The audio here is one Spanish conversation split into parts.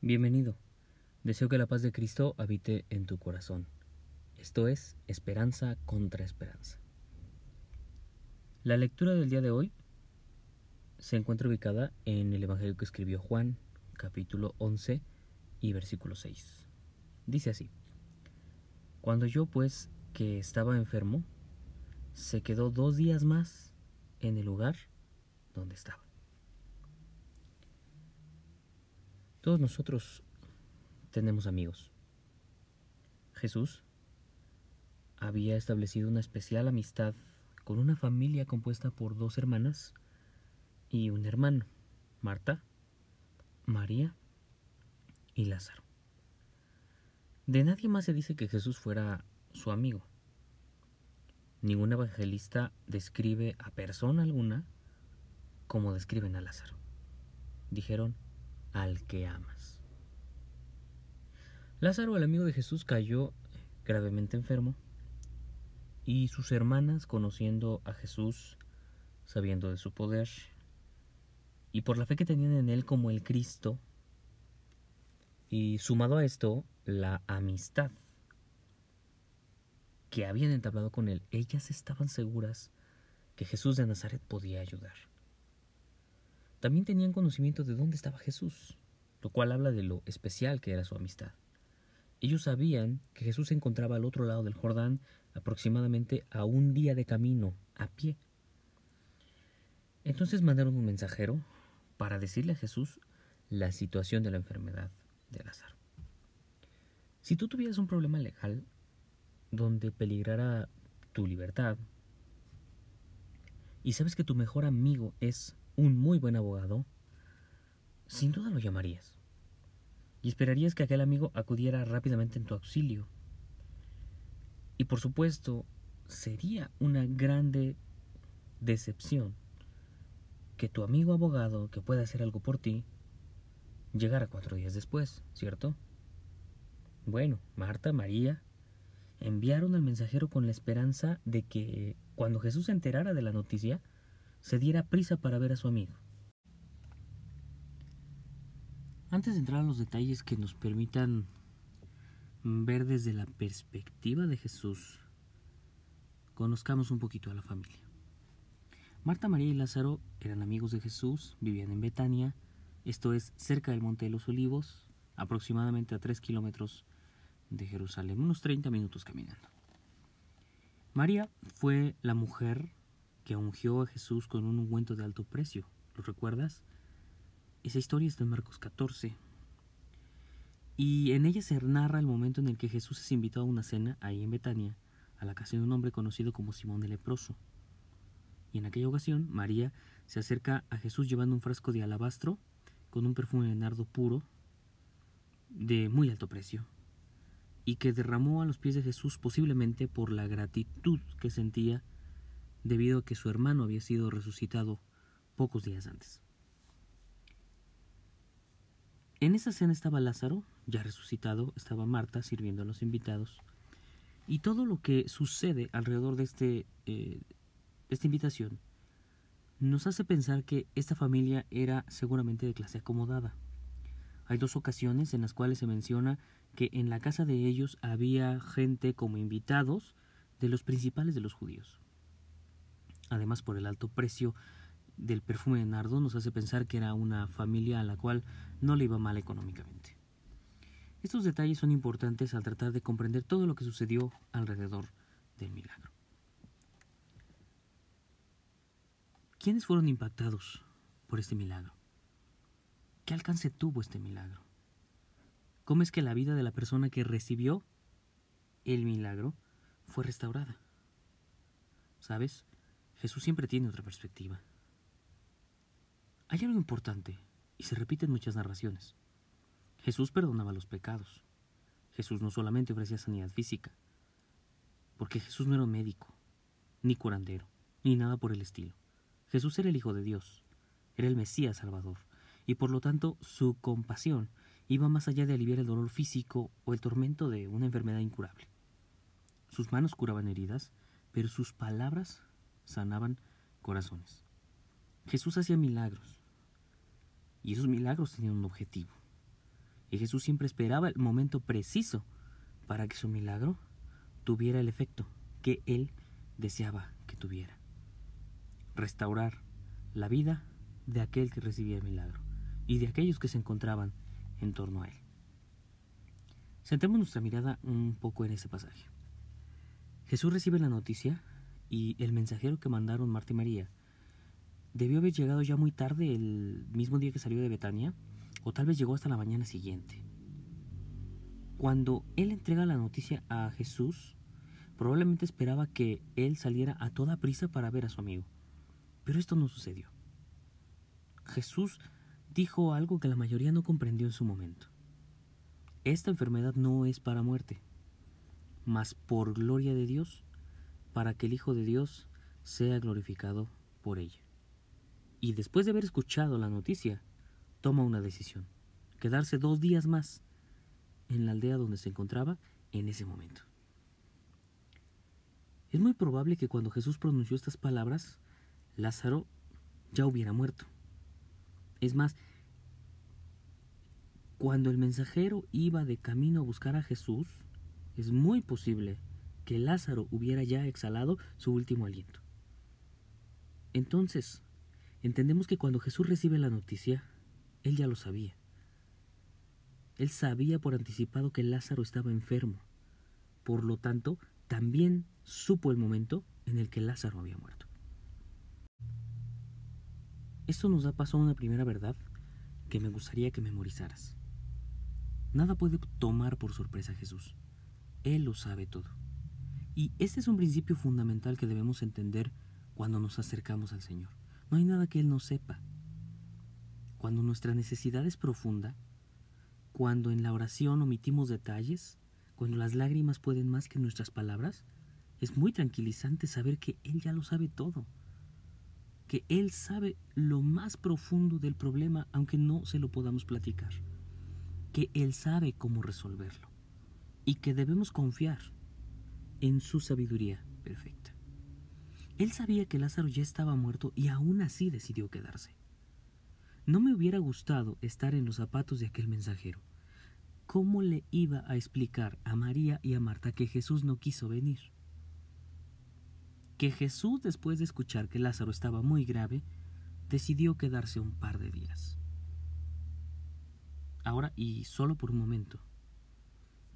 Bienvenido. Deseo que la paz de Cristo habite en tu corazón. Esto es Esperanza contra Esperanza. La lectura del día de hoy se encuentra ubicada en el Evangelio que escribió Juan, capítulo 11 y versículo 6. Dice así, Cuando yo pues, que estaba enfermo, se quedó dos días más en el lugar donde estaba. Todos nosotros tenemos amigos. Jesús había establecido una especial amistad con una familia compuesta por dos hermanas y un hermano, Marta, María y Lázaro. De nadie más se dice que Jesús fuera su amigo. Ningún evangelista describe a persona alguna como describen a Lázaro. Dijeron, al que amas. Lázaro, el amigo de Jesús, cayó gravemente enfermo y sus hermanas, conociendo a Jesús, sabiendo de su poder, y por la fe que tenían en él como el Cristo, y sumado a esto, la amistad que habían entablado con él, ellas estaban seguras que Jesús de Nazaret podía ayudar. También tenían conocimiento de dónde estaba Jesús, lo cual habla de lo especial que era su amistad. Ellos sabían que Jesús se encontraba al otro lado del Jordán, aproximadamente a un día de camino, a pie. Entonces mandaron un mensajero para decirle a Jesús la situación de la enfermedad de Lázaro. Si tú tuvieras un problema legal donde peligrara tu libertad y sabes que tu mejor amigo es un muy buen abogado, sin duda lo llamarías. Y esperarías que aquel amigo acudiera rápidamente en tu auxilio. Y por supuesto, sería una grande decepción que tu amigo abogado que pueda hacer algo por ti llegara cuatro días después, ¿cierto? Bueno, Marta, María, enviaron al mensajero con la esperanza de que cuando Jesús se enterara de la noticia, se diera prisa para ver a su amigo. Antes de entrar a los detalles que nos permitan ver desde la perspectiva de Jesús, conozcamos un poquito a la familia. Marta, María y Lázaro eran amigos de Jesús, vivían en Betania, esto es cerca del Monte de los Olivos, aproximadamente a 3 kilómetros de Jerusalén, unos 30 minutos caminando. María fue la mujer que ungió a Jesús con un ungüento de alto precio. ¿Lo recuerdas? Esa historia está en Marcos 14. Y en ella se narra el momento en el que Jesús es invitado a una cena ahí en Betania, a la casa de un hombre conocido como Simón el leproso. Y en aquella ocasión, María se acerca a Jesús llevando un frasco de alabastro con un perfume de nardo puro de muy alto precio y que derramó a los pies de Jesús posiblemente por la gratitud que sentía debido a que su hermano había sido resucitado pocos días antes. En esa cena estaba Lázaro, ya resucitado, estaba Marta sirviendo a los invitados, y todo lo que sucede alrededor de este, eh, esta invitación nos hace pensar que esta familia era seguramente de clase acomodada. Hay dos ocasiones en las cuales se menciona que en la casa de ellos había gente como invitados de los principales de los judíos. Además, por el alto precio del perfume de nardo, nos hace pensar que era una familia a la cual no le iba mal económicamente. Estos detalles son importantes al tratar de comprender todo lo que sucedió alrededor del milagro. ¿Quiénes fueron impactados por este milagro? ¿Qué alcance tuvo este milagro? ¿Cómo es que la vida de la persona que recibió el milagro fue restaurada? ¿Sabes? Jesús siempre tiene otra perspectiva. Hay algo importante, y se repite en muchas narraciones. Jesús perdonaba los pecados. Jesús no solamente ofrecía sanidad física, porque Jesús no era médico, ni curandero, ni nada por el estilo. Jesús era el Hijo de Dios, era el Mesías Salvador, y por lo tanto su compasión iba más allá de aliviar el dolor físico o el tormento de una enfermedad incurable. Sus manos curaban heridas, pero sus palabras sanaban corazones. Jesús hacía milagros y esos milagros tenían un objetivo. Y Jesús siempre esperaba el momento preciso para que su milagro tuviera el efecto que él deseaba que tuviera. Restaurar la vida de aquel que recibía el milagro y de aquellos que se encontraban en torno a él. Centremos nuestra mirada un poco en ese pasaje. Jesús recibe la noticia y el mensajero que mandaron Marta y María debió haber llegado ya muy tarde el mismo día que salió de Betania o tal vez llegó hasta la mañana siguiente. Cuando él entrega la noticia a Jesús, probablemente esperaba que él saliera a toda prisa para ver a su amigo. Pero esto no sucedió. Jesús dijo algo que la mayoría no comprendió en su momento. Esta enfermedad no es para muerte, mas por gloria de Dios, para que el Hijo de Dios sea glorificado por ella. Y después de haber escuchado la noticia, toma una decisión, quedarse dos días más en la aldea donde se encontraba en ese momento. Es muy probable que cuando Jesús pronunció estas palabras, Lázaro ya hubiera muerto. Es más, cuando el mensajero iba de camino a buscar a Jesús, es muy posible que Lázaro hubiera ya exhalado su último aliento. Entonces, entendemos que cuando Jesús recibe la noticia, él ya lo sabía. Él sabía por anticipado que Lázaro estaba enfermo. Por lo tanto, también supo el momento en el que Lázaro había muerto. Esto nos da paso a una primera verdad que me gustaría que memorizaras. Nada puede tomar por sorpresa a Jesús. Él lo sabe todo. Y este es un principio fundamental que debemos entender cuando nos acercamos al Señor. No hay nada que Él no sepa. Cuando nuestra necesidad es profunda, cuando en la oración omitimos detalles, cuando las lágrimas pueden más que nuestras palabras, es muy tranquilizante saber que Él ya lo sabe todo, que Él sabe lo más profundo del problema aunque no se lo podamos platicar, que Él sabe cómo resolverlo y que debemos confiar en su sabiduría perfecta. Él sabía que Lázaro ya estaba muerto y aún así decidió quedarse. No me hubiera gustado estar en los zapatos de aquel mensajero. ¿Cómo le iba a explicar a María y a Marta que Jesús no quiso venir? Que Jesús, después de escuchar que Lázaro estaba muy grave, decidió quedarse un par de días. Ahora, y solo por un momento,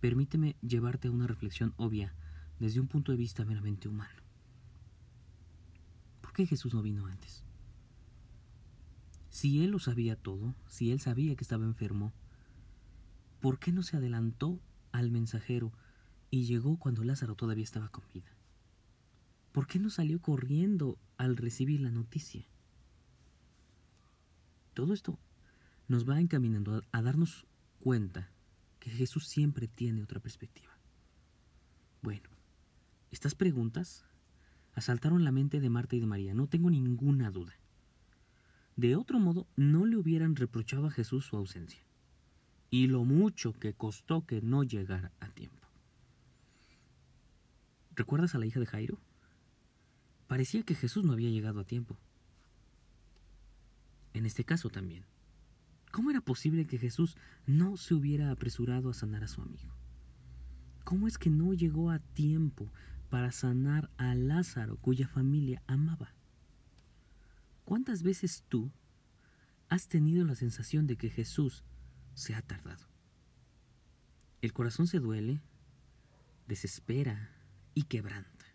permíteme llevarte a una reflexión obvia desde un punto de vista meramente humano. ¿Por qué Jesús no vino antes? Si él lo sabía todo, si él sabía que estaba enfermo, ¿por qué no se adelantó al mensajero y llegó cuando Lázaro todavía estaba con vida? ¿Por qué no salió corriendo al recibir la noticia? Todo esto nos va encaminando a darnos cuenta que Jesús siempre tiene otra perspectiva. Bueno, estas preguntas asaltaron la mente de Marta y de María, no tengo ninguna duda. De otro modo, no le hubieran reprochado a Jesús su ausencia y lo mucho que costó que no llegara a tiempo. ¿Recuerdas a la hija de Jairo? Parecía que Jesús no había llegado a tiempo. En este caso también. ¿Cómo era posible que Jesús no se hubiera apresurado a sanar a su amigo? ¿Cómo es que no llegó a tiempo para sanar a Lázaro cuya familia amaba? ¿Cuántas veces tú has tenido la sensación de que Jesús se ha tardado? El corazón se duele, desespera y quebranta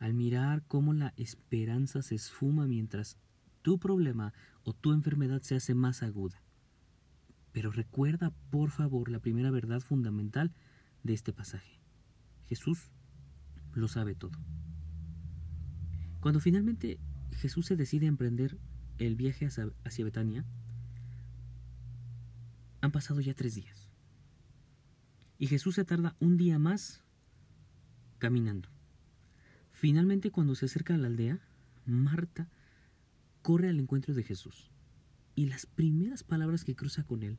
al mirar cómo la esperanza se esfuma mientras tu problema o tu enfermedad se hace más aguda. Pero recuerda, por favor, la primera verdad fundamental de este pasaje. Jesús lo sabe todo. Cuando finalmente Jesús se decide a emprender el viaje hacia, Betania, han pasado ya tres días. Y Jesús se tarda un día más caminando. Finalmente, cuando se acerca a la aldea, Marta corre al encuentro de Jesús. Y las primeras palabras que cruza con él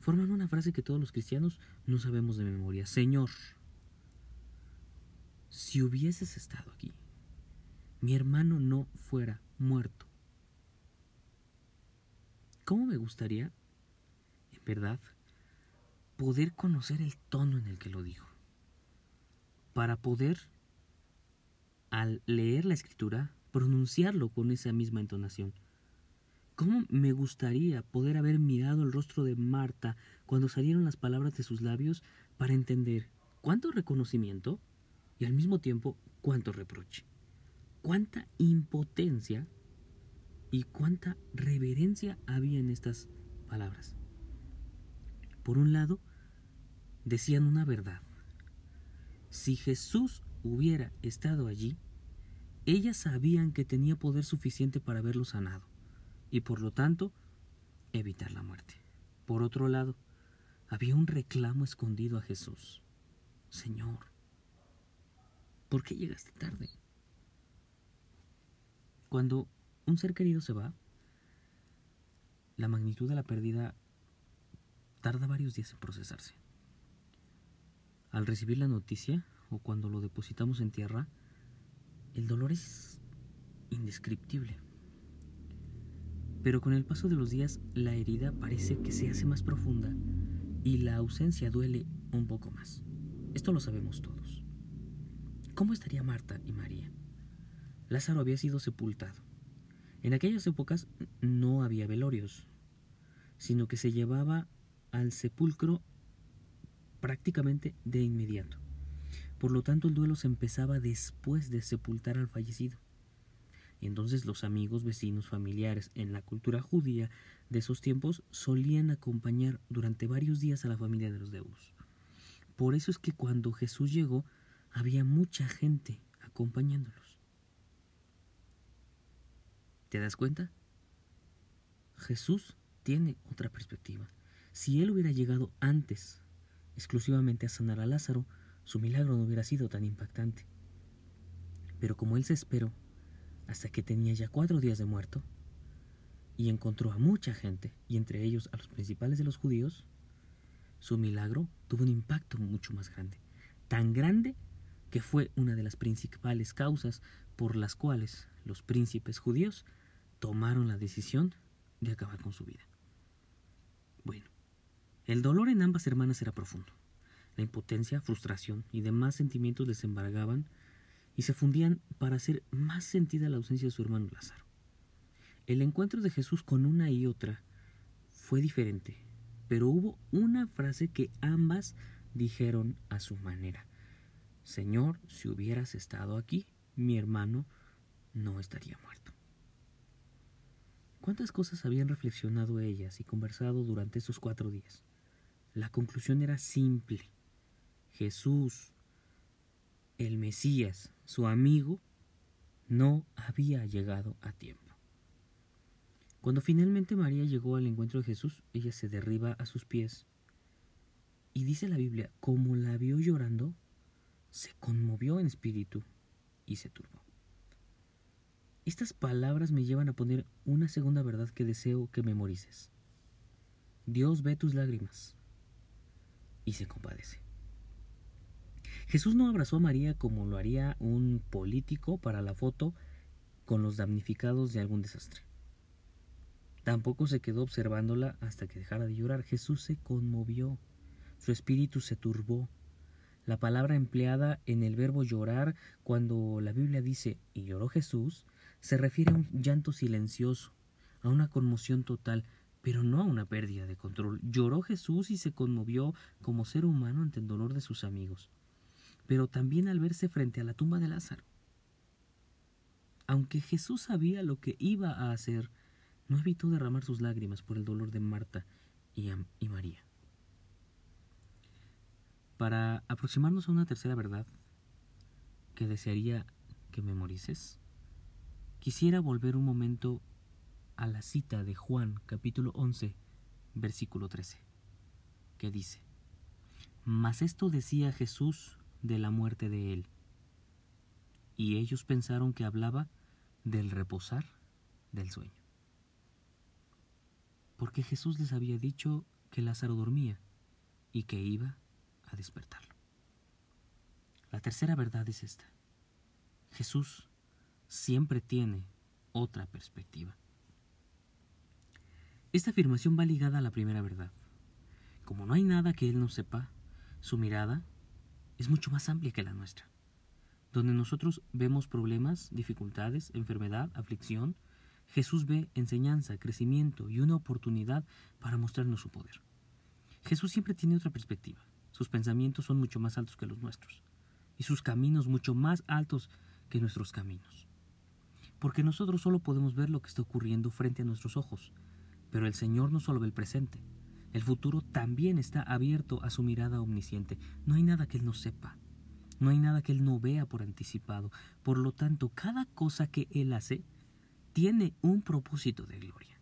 forman una frase que todos los cristianos no sabemos de memoria. Señor, si hubieses estado aquí, mi hermano no fuera muerto. ¿Cómo me gustaría, en verdad, poder conocer el tono en el que lo dijo, para poder, al leer la escritura, pronunciarlo con esa misma entonación. ¿Cómo me gustaría poder haber mirado el rostro de Marta cuando salieron las palabras de sus labios para entender cuánto reconocimiento y al mismo tiempo cuánto reproche, cuánta impotencia y cuánta reverencia había en estas palabras. Por un lado, decían una verdad. Si Jesús hubiera estado allí, ellas sabían que tenía poder suficiente para haberlo sanado y por lo tanto evitar la muerte. Por otro lado, había un reclamo escondido a Jesús. Señor, ¿por qué llegaste tarde? Cuando un ser querido se va, la magnitud de la pérdida tarda varios días en procesarse. Al recibir la noticia o cuando lo depositamos en tierra, el dolor es indescriptible. Pero con el paso de los días la herida parece que se hace más profunda y la ausencia duele un poco más. Esto lo sabemos todos. ¿Cómo estaría Marta y María? Lázaro había sido sepultado. En aquellas épocas no había velorios, sino que se llevaba al sepulcro prácticamente de inmediato. Por lo tanto, el duelo se empezaba después de sepultar al fallecido. Y entonces los amigos, vecinos, familiares en la cultura judía de esos tiempos solían acompañar durante varios días a la familia de los deudos. Por eso es que cuando Jesús llegó había mucha gente acompañándolos. ¿Te das cuenta? Jesús tiene otra perspectiva. Si él hubiera llegado antes exclusivamente a sanar a Lázaro, su milagro no hubiera sido tan impactante. Pero como él se esperó hasta que tenía ya cuatro días de muerto, y encontró a mucha gente, y entre ellos a los principales de los judíos, su milagro tuvo un impacto mucho más grande, tan grande que fue una de las principales causas por las cuales los príncipes judíos tomaron la decisión de acabar con su vida. Bueno, el dolor en ambas hermanas era profundo. La impotencia, frustración y demás sentimientos les embargaban y se fundían para hacer más sentida la ausencia de su hermano Lázaro. El encuentro de Jesús con una y otra fue diferente, pero hubo una frase que ambas dijeron a su manera. Señor, si hubieras estado aquí, mi hermano no estaría muerto. ¿Cuántas cosas habían reflexionado ellas y conversado durante esos cuatro días? La conclusión era simple. Jesús el Mesías, su amigo, no había llegado a tiempo. Cuando finalmente María llegó al encuentro de Jesús, ella se derriba a sus pies y dice la Biblia, como la vio llorando, se conmovió en espíritu y se turbó. Estas palabras me llevan a poner una segunda verdad que deseo que memorices. Dios ve tus lágrimas y se compadece. Jesús no abrazó a María como lo haría un político para la foto con los damnificados de algún desastre. Tampoco se quedó observándola hasta que dejara de llorar. Jesús se conmovió, su espíritu se turbó. La palabra empleada en el verbo llorar, cuando la Biblia dice y lloró Jesús, se refiere a un llanto silencioso, a una conmoción total, pero no a una pérdida de control. Lloró Jesús y se conmovió como ser humano ante el dolor de sus amigos pero también al verse frente a la tumba de Lázaro. Aunque Jesús sabía lo que iba a hacer, no evitó derramar sus lágrimas por el dolor de Marta y, María. Para aproximarnos a una tercera verdad que desearía que memorices, quisiera volver un momento a la cita de Juan capítulo 11, versículo 13, que dice, Mas esto decía Jesús de la muerte de él. Y ellos pensaron que hablaba del reposar del sueño. Porque Jesús les había dicho que Lázaro dormía y que iba a despertarlo. La tercera verdad es esta. Jesús siempre tiene otra perspectiva. Esta afirmación va ligada a la primera verdad. como no hay nada que Él no sepa, su mirada es mucho más amplia que la nuestra. Donde nosotros vemos problemas, dificultades, enfermedad, aflicción, Jesús ve enseñanza, crecimiento y una oportunidad para mostrarnos su poder. Jesús siempre tiene otra perspectiva. Sus pensamientos son mucho más altos que los nuestros y sus caminos mucho más altos que nuestros caminos. Porque nosotros solo podemos ver lo que está ocurriendo frente a nuestros ojos, pero el Señor no solo ve el presente, el futuro también está abierto a su mirada omnisciente. No hay nada que Él no sepa, no hay nada que Él no vea por anticipado. Por lo tanto, cada cosa que Él hace tiene un propósito de gloria.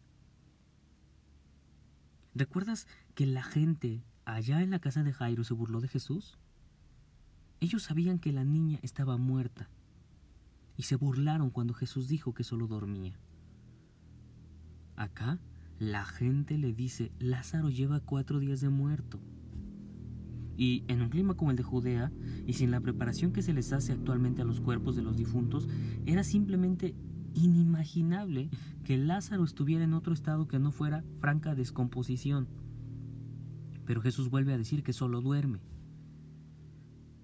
¿Recuerdas que la gente allá en la casa de Jairo se burló de Jesús? Ellos sabían que la niña estaba muerta y se burlaron cuando Jesús dijo que solo dormía. Acá la gente le dice, Lázaro lleva cuatro días de muerto. Y en un clima como el de Judea, y sin la preparación que se les hace actualmente a los cuerpos de los difuntos, era simplemente inimaginable que Lázaro estuviera en otro estado que no fuera franca descomposición. Pero Jesús vuelve a decir que solo duerme.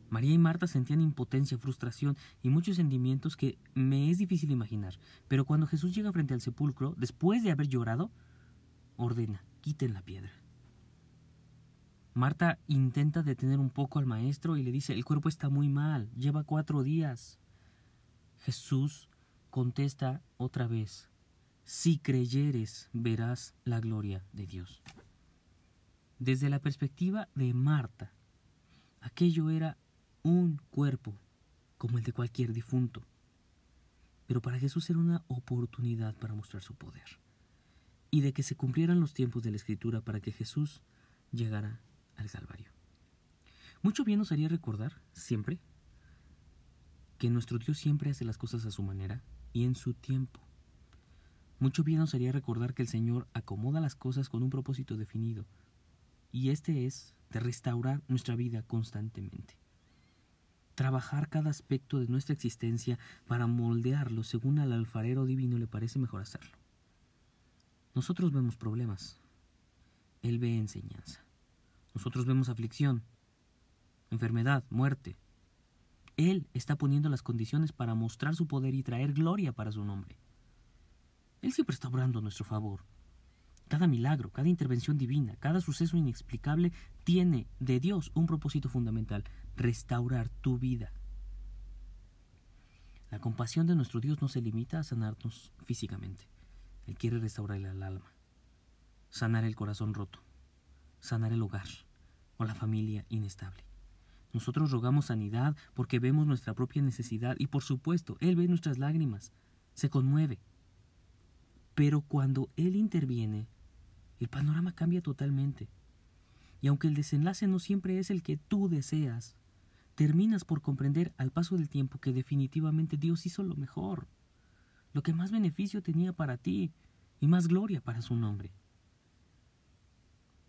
María y Marta sentían impotencia, frustración y muchos sentimientos que me es difícil imaginar. Pero cuando Jesús llega frente al sepulcro, después de haber llorado, ordena, quiten la piedra. Marta intenta detener un poco al maestro y le dice, el cuerpo está muy mal, lleva cuatro días. Jesús contesta otra vez, si creyeres verás la gloria de Dios. Desde la perspectiva de Marta, aquello era un cuerpo como el de cualquier difunto. Pero para Jesús era una oportunidad para mostrar su poder y de que se cumplieran los tiempos de la Escritura para que Jesús llegara al Calvario. Mucho bien nos haría recordar, siempre, que nuestro Dios siempre hace las cosas a su manera y en su tiempo. Mucho bien nos haría recordar que el Señor acomoda las cosas con un propósito definido, y este es de restaurar nuestra vida constantemente trabajar cada aspecto de nuestra existencia para moldearlo según al alfarero divino le parece mejor hacerlo. Nosotros vemos problemas, Él ve enseñanza. Nosotros vemos aflicción, enfermedad, muerte. Él está poniendo las condiciones para mostrar su poder y traer gloria para su nombre. Él siempre está obrando a nuestro favor. Cada milagro, cada intervención divina, cada suceso inexplicable tiene de Dios un propósito fundamental, restaurar tu vida. La compasión de nuestro Dios no se limita a sanarnos físicamente. Él quiere restaurar el alma, sanar el corazón roto, sanar el hogar o la familia inestable. Nosotros rogamos sanidad porque vemos nuestra propia necesidad y por supuesto Él ve nuestras lágrimas, se conmueve. Pero cuando Él interviene, el panorama cambia totalmente. Y aunque el desenlace no siempre es el que tú deseas, terminas por comprender al paso del tiempo que definitivamente Dios hizo lo mejor, lo que más beneficio tenía para ti y más gloria para su nombre.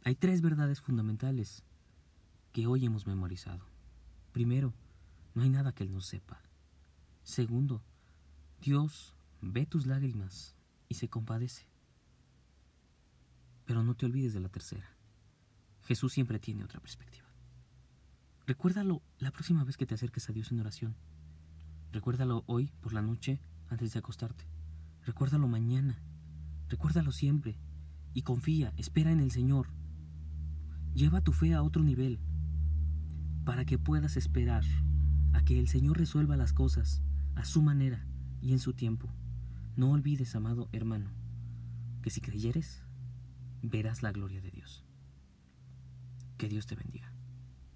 Hay tres verdades fundamentales que hoy hemos memorizado. Primero, no hay nada que Él no sepa. Segundo, Dios ve tus lágrimas y se compadece. Pero no te olvides de la tercera. Jesús siempre tiene otra perspectiva. Recuérdalo la próxima vez que te acerques a Dios en oración. Recuérdalo hoy por la noche antes de acostarte. Recuérdalo mañana. Recuérdalo siempre. Y confía, espera en el Señor. Lleva tu fe a otro nivel para que puedas esperar a que el Señor resuelva las cosas a su manera y en su tiempo. No olvides, amado hermano, que si creyeres, verás la gloria de Dios. Que Dios te bendiga.